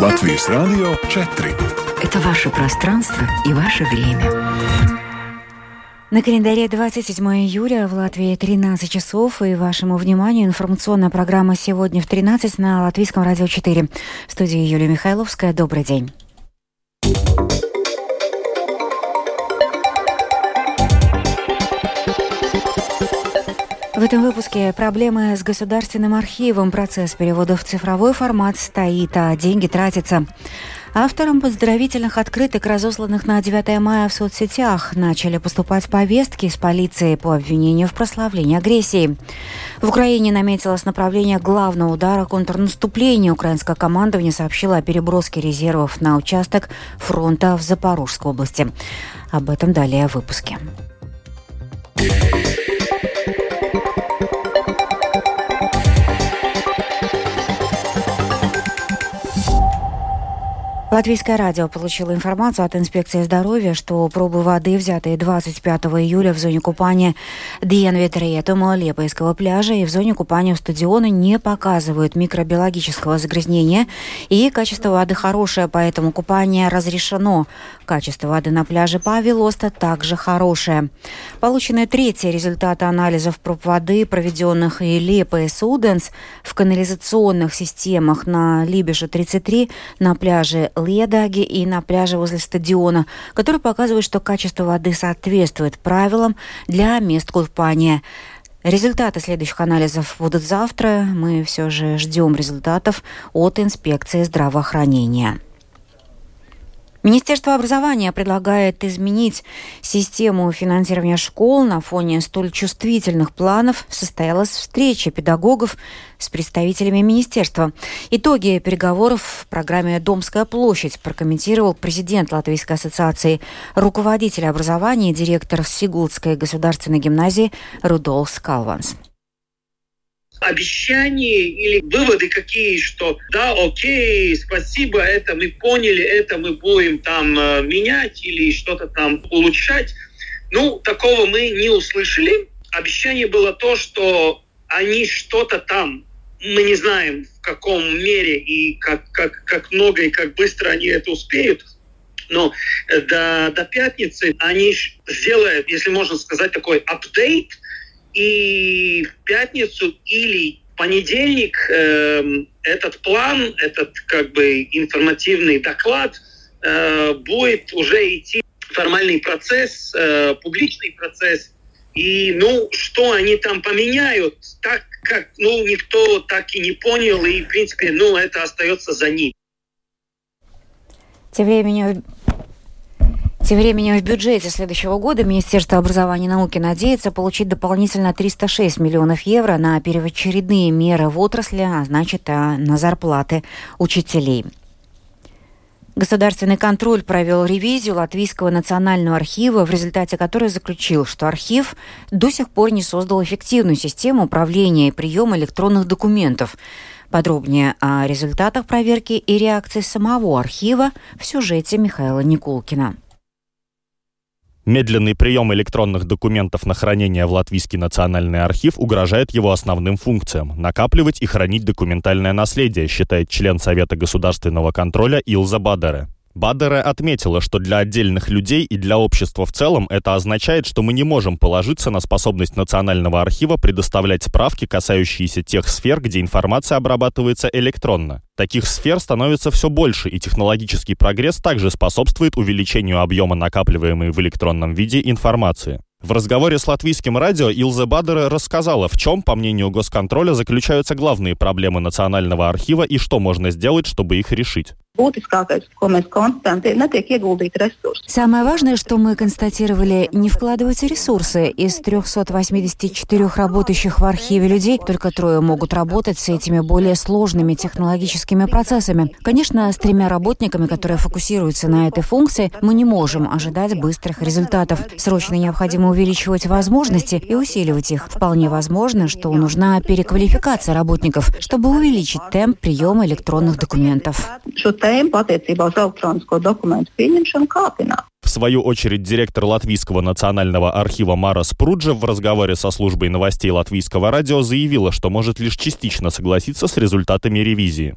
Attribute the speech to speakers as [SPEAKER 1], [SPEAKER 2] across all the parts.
[SPEAKER 1] Латвийс Радио 4.
[SPEAKER 2] Это ваше пространство и ваше время. На календаре 27 июля в Латвии 13 часов и вашему вниманию информационная программа «Сегодня в 13» на Латвийском радио 4. В студии Юлия Михайловская. Добрый день. В этом выпуске проблемы с государственным архивом. Процесс перевода в цифровой формат стоит, а деньги тратятся. Авторам поздравительных открыток, разосланных на 9 мая в соцсетях, начали поступать повестки из полиции по обвинению в прославлении агрессии. В Украине наметилось направление главного удара контрнаступления. Украинское командование сообщило о переброске резервов на участок фронта в Запорожской области. Об этом далее в выпуске. Латвийское радио получило информацию от инспекции здоровья, что пробы воды, взятые 25 июля в зоне купания Диенветриетума Лепойского пляжа и в зоне купания у стадиона не показывают микробиологического загрязнения, и качество воды хорошее, поэтому купание разрешено. Качество воды на пляже Павелоста также хорошее. Получены третьи результаты анализов проб воды, проведенных и Лепо и Суденс в канализационных системах на Либеше 33, на пляже Ледаги и на пляже возле стадиона, который показывает, что качество воды соответствует правилам для мест купания. Результаты следующих анализов будут завтра. Мы все же ждем результатов от инспекции здравоохранения. Министерство образования предлагает изменить систему финансирования школ на фоне столь чувствительных планов. Состоялась встреча педагогов с представителями министерства. Итоги переговоров в программе «Домская площадь» прокомментировал президент Латвийской ассоциации руководителя образования и директор Сигулдской государственной гимназии Рудолф Скалванс
[SPEAKER 3] обещания или выводы какие, что да, окей, спасибо, это мы поняли, это мы будем там э, менять или что-то там улучшать. Ну, такого мы не услышали. Обещание было то, что они что-то там, мы не знаем в каком мере и как, как, как много и как быстро они это успеют, но э, до, до пятницы они сделают, если можно сказать, такой апдейт и в пятницу или понедельник э, этот план, этот как бы информативный доклад э, будет уже идти формальный процесс, э, публичный процесс. И, ну, что они там поменяют, так как, ну, никто так и не понял, и, в принципе, ну, это остается за ним.
[SPEAKER 2] Тем временем тем временем в бюджете следующего года Министерство образования и науки надеется получить дополнительно 306 миллионов евро на первоочередные меры в отрасли, а значит, а на зарплаты учителей. Государственный контроль провел ревизию Латвийского национального архива, в результате которой заключил, что архив до сих пор не создал эффективную систему управления и приема электронных документов. Подробнее о результатах проверки и реакции самого архива в сюжете Михаила Никулкина.
[SPEAKER 4] Медленный прием электронных документов на хранение в Латвийский национальный архив угрожает его основным функциям – накапливать и хранить документальное наследие, считает член Совета государственного контроля Илза Бадере. Бадере отметила, что для отдельных людей и для общества в целом это означает, что мы не можем положиться на способность Национального архива предоставлять справки, касающиеся тех сфер, где информация обрабатывается электронно. Таких сфер становится все больше, и технологический прогресс также способствует увеличению объема накапливаемой в электронном виде информации. В разговоре с латвийским радио Илза Бадера рассказала, в чем, по мнению госконтроля, заключаются главные проблемы Национального архива и что можно сделать, чтобы их решить.
[SPEAKER 2] Самое важное, что мы констатировали, не вкладываются ресурсы. Из 384 работающих в архиве людей только трое могут работать с этими более сложными технологическими процессами. Конечно, с тремя работниками, которые фокусируются на этой функции, мы не можем ожидать быстрых результатов. Срочно необходимо увеличивать возможности и усиливать их. Вполне возможно, что нужна переквалификация работников, чтобы увеличить темп приема электронных документов
[SPEAKER 4] tēmu attiecībā uz elektronisko dokumentu pieņemšanu kāpināt. В свою очередь, директор Латвийского национального архива Мара Спруджа в разговоре со службой новостей Латвийского радио заявила, что может лишь частично согласиться с результатами ревизии.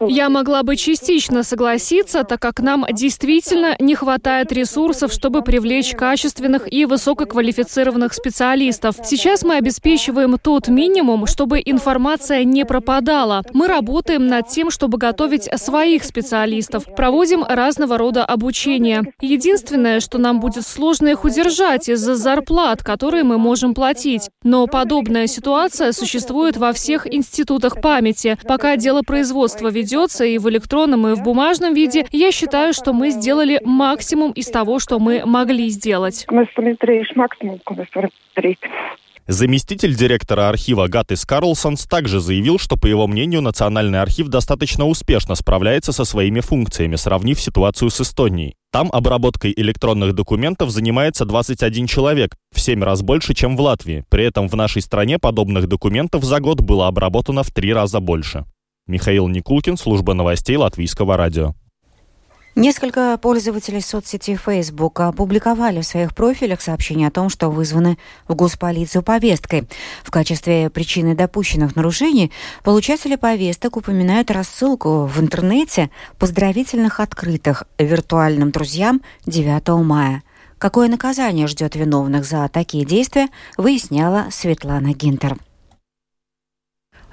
[SPEAKER 5] Я могла бы частично согласиться, так как нам действительно не хватает ресурсов, чтобы привлечь качественных и высококвалифицированных специалистов. Сейчас мы обеспечиваем тот минимум, чтобы информация не пропадала. Мы работаем над тем, чтобы готовить своих специалистов, проводим разного рода обучение. Единственное, что нам будет сложно их удержать из-за зарплат, которые мы можем платить. Но подобная ситуация существует во всех институтах памяти. Пока дело производства ведется и в электронном, и в бумажном виде, я считаю, что мы сделали максимум из того, что мы могли сделать.
[SPEAKER 4] Заместитель директора архива Гатис Карлсонс также заявил, что, по его мнению, Национальный архив достаточно успешно справляется со своими функциями, сравнив ситуацию с Эстонией. Там обработкой электронных документов занимается 21 человек, в 7 раз больше, чем в Латвии. При этом в нашей стране подобных документов за год было обработано в 3 раза больше. Михаил Никулкин, служба новостей Латвийского радио.
[SPEAKER 2] Несколько пользователей соцсети Facebook опубликовали в своих профилях сообщения о том, что вызваны в госполицию повесткой. В качестве причины допущенных нарушений получатели повесток упоминают рассылку в интернете поздравительных открытых виртуальным друзьям 9 мая. Какое наказание ждет виновных за такие действия, выясняла Светлана Гинтер.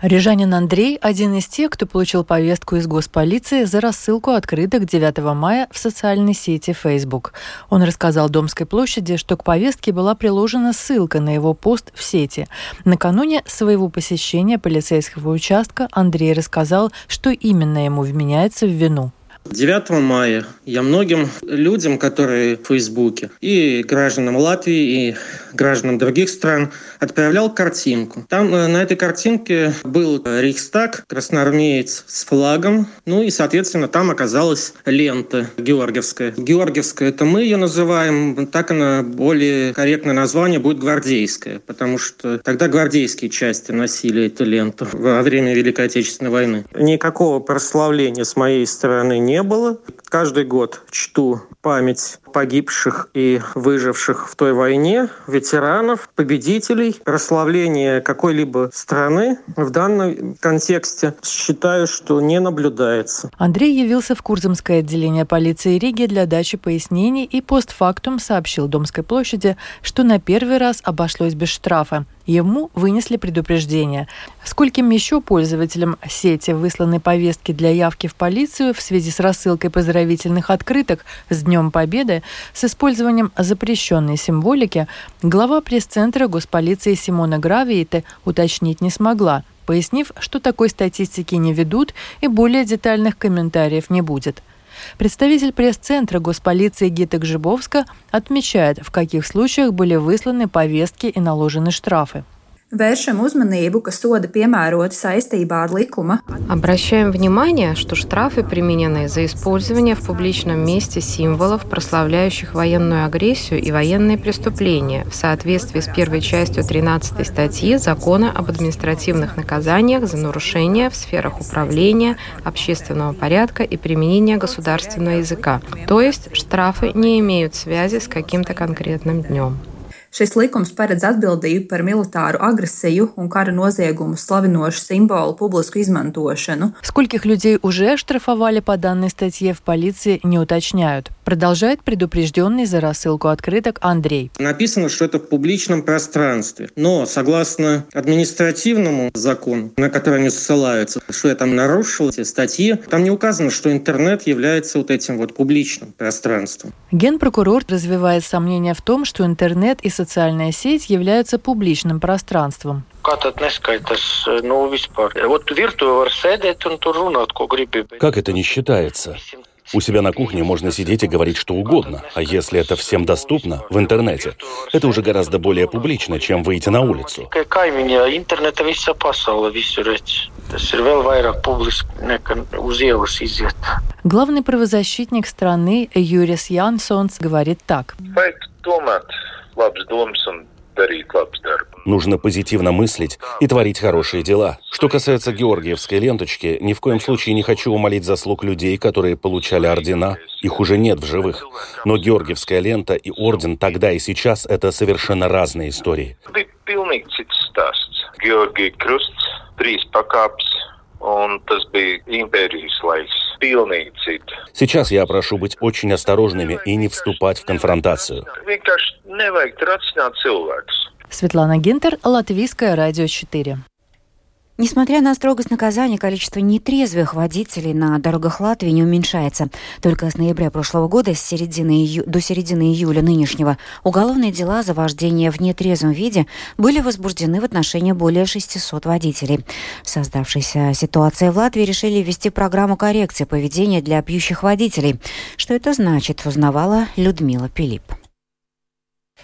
[SPEAKER 6] Рижанин Андрей – один из тех, кто получил повестку из госполиции за рассылку открыток 9 мая в социальной сети Facebook. Он рассказал Домской площади, что к повестке была приложена ссылка на его пост в сети. Накануне своего посещения полицейского участка Андрей рассказал, что именно ему вменяется в вину.
[SPEAKER 7] 9 мая я многим людям, которые в Фейсбуке, и гражданам Латвии, и гражданам других стран, отправлял картинку. Там э, на этой картинке был Рейхстаг, красноармеец с флагом, ну и, соответственно, там оказалась лента георгиевская. Георгиевская – это мы ее называем, так она более корректное название будет гвардейская, потому что тогда гвардейские части носили эту ленту во время Великой Отечественной войны. Никакого прославления с моей стороны не было. Каждый год чту память погибших и выживших в той войне, ветеранов, победителей, прославление какой-либо страны в данном контексте считаю, что не наблюдается.
[SPEAKER 6] Андрей явился в Курзамское отделение полиции Риги для дачи пояснений и постфактум сообщил Домской площади, что на первый раз обошлось без штрафа. Ему вынесли предупреждение. Скольким еще пользователям сети высланы повестки для явки в полицию в связи с рассылкой поздравительных открыток с Днем Победы с использованием запрещенной символики, глава пресс-центра госполиции Симона Гравиите уточнить не смогла, пояснив, что такой статистики не ведут и более детальных комментариев не будет. Представитель пресс-центра госполиции Гита Гжибовска отмечает, в каких случаях были высланы повестки и наложены штрафы.
[SPEAKER 8] Vēršam uzmanību, ka soda piemēroti saistībā ar likuma.
[SPEAKER 9] Обращаем внимание, что штрафы применены за использование в публичном месте символов, прославляющих военную агрессию и военные преступления в соответствии с первой частью 13 статьи Закона об административных наказаниях за нарушения в сферах управления, общественного порядка и применения государственного языка. То есть штрафы не имеют связи с каким-то конкретным днем.
[SPEAKER 8] Šis likums paredz atbildību par militāru agresiju un kara noziegumus slavinošu simbolu publisku izmantošanu.
[SPEAKER 6] Скольких людей уже оштрафовали по данной статье в полиции не уточняют. Продолжает предупрежденный за рассылку открыток Андрей.
[SPEAKER 7] Написано, что это в публичном пространстве. Но согласно административному закону, на который они ссылаются, что я там нарушил эти статьи, там не указано, что интернет является вот этим вот публичным пространством.
[SPEAKER 6] Генпрокурор развивает сомнения в том, что интернет и социальная сеть являются публичным пространством.
[SPEAKER 10] Как это не считается? У себя на кухне можно сидеть и говорить что угодно, а если это всем доступно в интернете, это уже гораздо более публично, чем выйти на улицу.
[SPEAKER 6] Главный правозащитник страны Юрис Янсонс говорит так.
[SPEAKER 10] Нужно позитивно мыслить и творить хорошие дела. Что касается георгиевской ленточки, ни в коем случае не хочу умолить заслуг людей, которые получали ордена. Их уже нет в живых. Но георгиевская лента и орден тогда и сейчас — это совершенно разные истории.
[SPEAKER 11] trīs pakāpes Un tas bija имперijas laiks.
[SPEAKER 10] Сейчас я прошу быть очень осторожными и не вступать в конфронтацию.
[SPEAKER 6] Светлана Гинтер, Латвийское радио 4.
[SPEAKER 2] Несмотря на строгость наказания, количество нетрезвых водителей на дорогах Латвии не уменьшается. Только с ноября прошлого года с середины ию... до середины июля нынешнего уголовные дела за вождение в нетрезвом виде были возбуждены в отношении более 600 водителей. В создавшейся ситуации в Латвии решили ввести программу коррекции поведения для пьющих водителей. Что это значит, узнавала Людмила Пилип.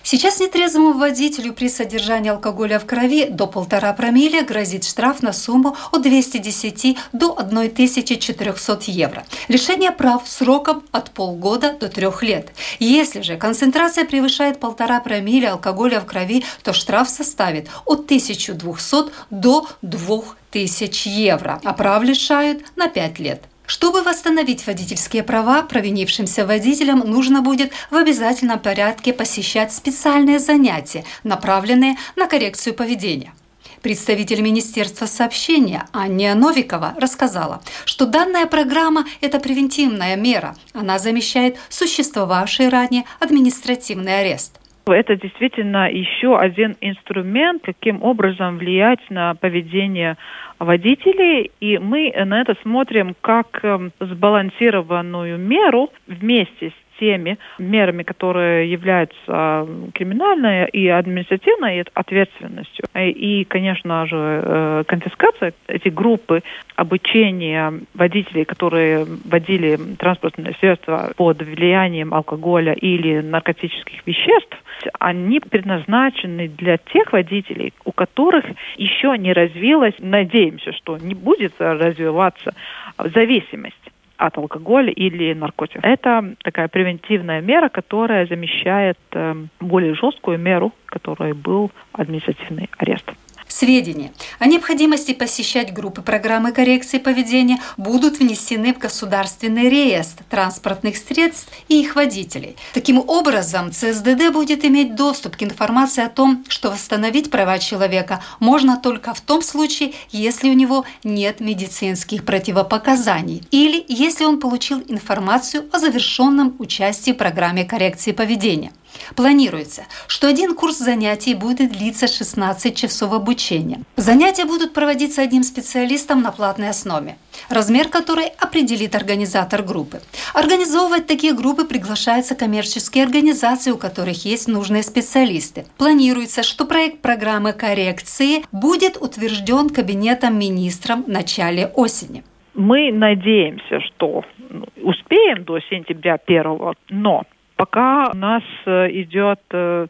[SPEAKER 12] Сейчас нетрезвому водителю при содержании алкоголя в крови до полтора промилле грозит штраф на сумму от 210 до 1400 евро. Лишение прав сроком от полгода до трех лет. Если же концентрация превышает полтора промилле алкоголя в крови, то штраф составит от 1200 до 2000 евро, а прав лишают на 5 лет. Чтобы восстановить водительские права, провинившимся водителям нужно будет в обязательном порядке посещать специальные занятия, направленные на коррекцию поведения. Представитель Министерства сообщения Анния Новикова рассказала, что данная программа – это превентивная мера. Она замещает существовавший ранее административный арест.
[SPEAKER 13] Это действительно еще один инструмент, каким образом влиять на поведение водителей, и мы на это смотрим как эм, сбалансированную меру вместе с теми мерами, которые являются криминальной и административной ответственностью. И, конечно же, э, конфискация эти группы обучения водителей, которые водили транспортные средства под влиянием алкоголя или наркотических веществ, они предназначены для тех водителей, у которых еще не развилась, надеемся, что не будет развиваться зависимость от алкоголя или наркотиков. Это такая превентивная мера, которая замещает э, более жесткую меру, которой был административный арест.
[SPEAKER 12] Сведения о необходимости посещать группы программы коррекции поведения будут внесены в государственный реестр транспортных средств и их водителей. Таким образом, ЦСДД будет иметь доступ к информации о том, что восстановить права человека можно только в том случае, если у него нет медицинских противопоказаний или если он получил информацию о завершенном участии в программе коррекции поведения. Планируется, что один курс занятий будет длиться 16 часов обучения. Занятия будут проводиться одним специалистом на платной основе, размер которой определит организатор группы. Организовывать такие группы приглашаются коммерческие организации, у которых есть нужные специалисты. Планируется, что проект программы коррекции будет утвержден Кабинетом министром в начале осени.
[SPEAKER 13] Мы надеемся, что ну, успеем до сентября первого, но Пока у нас э, идет э,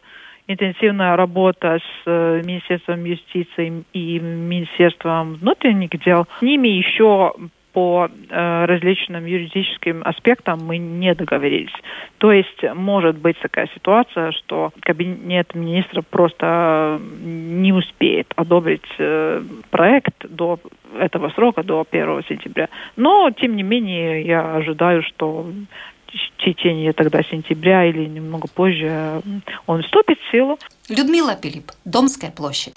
[SPEAKER 13] интенсивная работа с э, Министерством юстиции и Министерством внутренних дел. С ними еще по различным юридическим аспектам мы не договорились. То есть может быть такая ситуация, что кабинет министров просто не успеет одобрить проект до этого срока, до 1 сентября. Но, тем не менее, я ожидаю, что в течение тогда сентября или немного позже он вступит в силу.
[SPEAKER 12] Людмила Пилип, Домская площадь.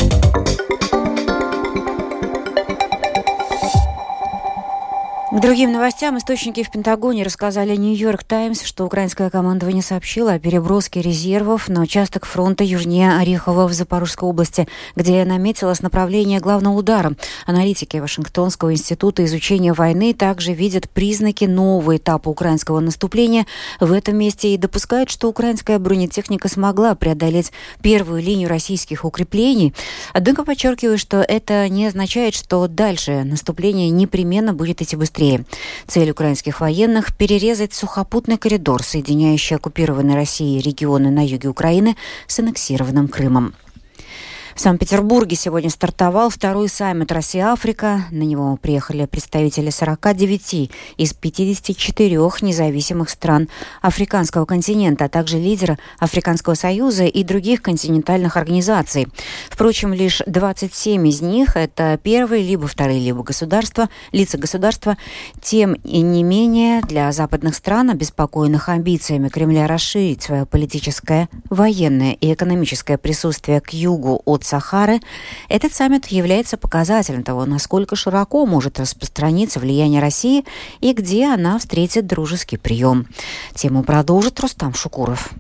[SPEAKER 2] К другим новостям источники в Пентагоне рассказали Нью-Йорк Таймс, что украинское командование сообщило о переброске резервов на участок фронта южнее Орехова в Запорожской области, где наметилось направление главного удара. Аналитики Вашингтонского института изучения войны также видят признаки нового этапа украинского наступления в этом месте и допускают, что украинская бронетехника смогла преодолеть первую линию российских укреплений. Однако подчеркиваю, что это не означает, что дальше наступление непременно будет идти быстрее быстрее. Цель украинских военных – перерезать сухопутный коридор, соединяющий оккупированные Россией регионы на юге Украины с аннексированным Крымом. В Санкт-Петербурге сегодня стартовал второй саммит Россия-Африка. На него приехали представители 49 из 54 независимых стран африканского континента, а также лидеры Африканского союза и других континентальных организаций. Впрочем, лишь 27 из них – это первые, либо вторые, либо государства, лица государства. Тем и не менее, для западных стран, обеспокоенных амбициями Кремля расширить свое политическое, военное и экономическое присутствие к югу от Сахары, этот саммит является показателем того, насколько широко может распространиться влияние России и где она встретит дружеский прием. Тему продолжит Рустам Шукуров.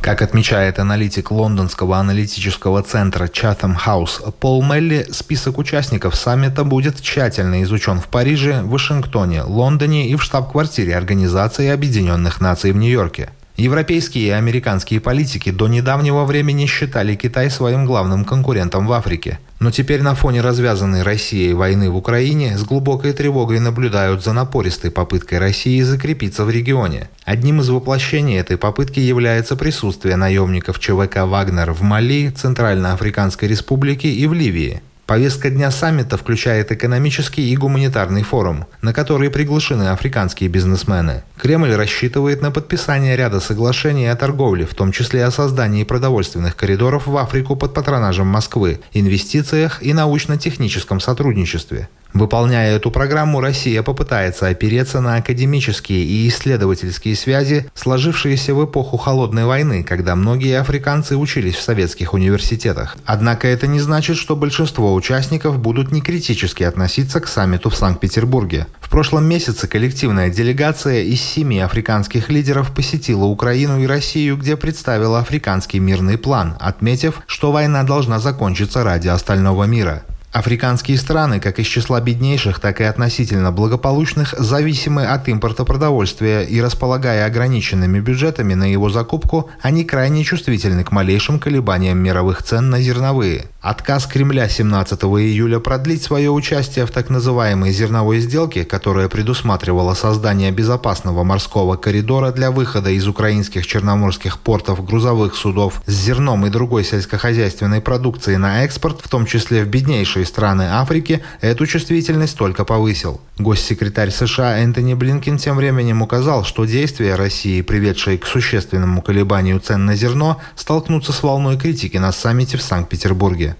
[SPEAKER 14] Как отмечает аналитик лондонского аналитического центра Chatham House Пол Мелли, список участников саммита будет тщательно изучен в Париже, Вашингтоне, Лондоне и в штаб-квартире Организации Объединенных Наций в Нью-Йорке. Европейские и американские политики до недавнего времени считали Китай своим главным конкурентом в Африке. Но теперь на фоне развязанной Россией войны в Украине с глубокой тревогой наблюдают за напористой попыткой России закрепиться в регионе. Одним из воплощений этой попытки является присутствие наемников ЧВК «Вагнер» в Мали, Центральноафриканской Республике и в Ливии. Повестка дня саммита включает экономический и гуманитарный форум, на который приглашены африканские бизнесмены. Кремль рассчитывает на подписание ряда соглашений о торговле, в том числе о создании продовольственных коридоров в Африку под патронажем Москвы, инвестициях и научно-техническом сотрудничестве. Выполняя эту программу, Россия попытается опереться на академические и исследовательские связи, сложившиеся в эпоху Холодной войны, когда многие африканцы учились в советских университетах. Однако это не значит, что большинство участников будут некритически относиться к саммиту в Санкт-Петербурге. В прошлом месяце коллективная делегация из семи африканских лидеров посетила Украину и Россию, где представила африканский мирный план, отметив, что война должна закончиться ради остального мира. Африканские страны, как из числа беднейших, так и относительно благополучных, зависимы от импорта продовольствия и располагая ограниченными бюджетами на его закупку, они крайне чувствительны к малейшим колебаниям мировых цен на зерновые. Отказ Кремля 17 июля продлить свое участие в так называемой зерновой сделке, которая предусматривала создание безопасного морского коридора для выхода из украинских черноморских портов грузовых судов с зерном и другой сельскохозяйственной продукцией на экспорт, в том числе в беднейшие богатейшие страны Африки эту чувствительность только повысил. Госсекретарь США Энтони Блинкин тем временем указал, что действия России, приведшие к существенному колебанию цен на зерно, столкнутся с волной критики на саммите в Санкт-Петербурге.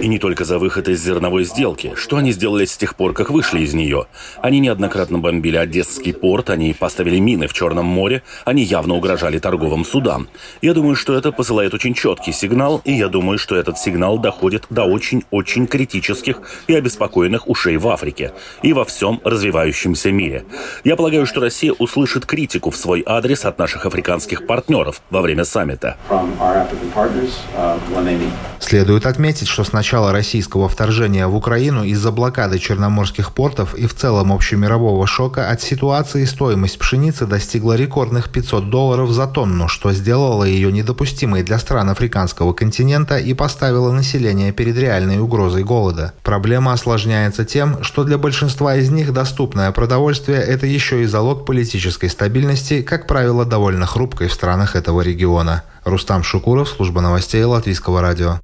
[SPEAKER 10] И не только за выход из зерновой сделки. Что они сделали с тех пор, как вышли из нее? Они неоднократно бомбили Одесский порт, они поставили мины в Черном море, они явно угрожали торговым судам. Я думаю, что это посылает очень четкий сигнал, и я думаю, что этот сигнал доходит до очень-очень критических и обеспокоенных ушей в Африке и во всем развивающемся мире. Я полагаю, что Россия услышит критику в свой адрес от наших африканских партнеров во время саммита.
[SPEAKER 14] Uh, Следует отметить, что с начала российского вторжения в Украину из-за блокады черноморских портов и в целом общемирового шока от ситуации стоимость пшеницы достигла рекордных 500 долларов за тонну, что сделало ее недопустимой для стран африканского континента и поставило население перед реальной угрозой голода. Проблема осложняется тем, что для большинства из них доступное продовольствие – это еще и залог политической стабильности, как правило, довольно хрупкой в странах этого региона. Рустам Шукуров, служба новостей Латвийского радио.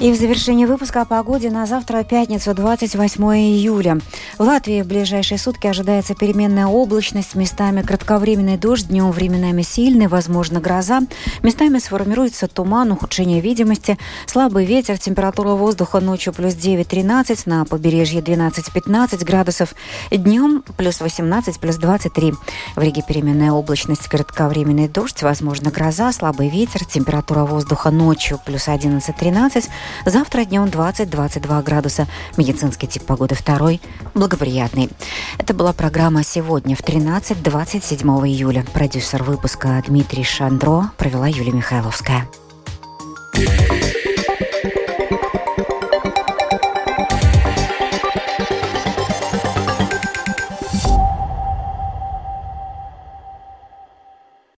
[SPEAKER 2] И в завершении выпуска о погоде на завтра, пятницу, 28 июля. В Латвии в ближайшие сутки ожидается переменная облачность, местами кратковременный дождь, днем временами сильный, возможно гроза. Местами сформируется туман, ухудшение видимости, слабый ветер, температура воздуха ночью плюс 9-13, на побережье 12-15 градусов, днем плюс 18, плюс 23. В Риге переменная облачность, кратковременный дождь, возможно гроза, слабый ветер, температура воздуха ночью плюс 11-13, Завтра днем 20-22 градуса. Медицинский тип погоды второй – благоприятный. Это была программа «Сегодня» в 13-27 июля. Продюсер выпуска Дмитрий Шандро провела Юлия Михайловская. Yeah.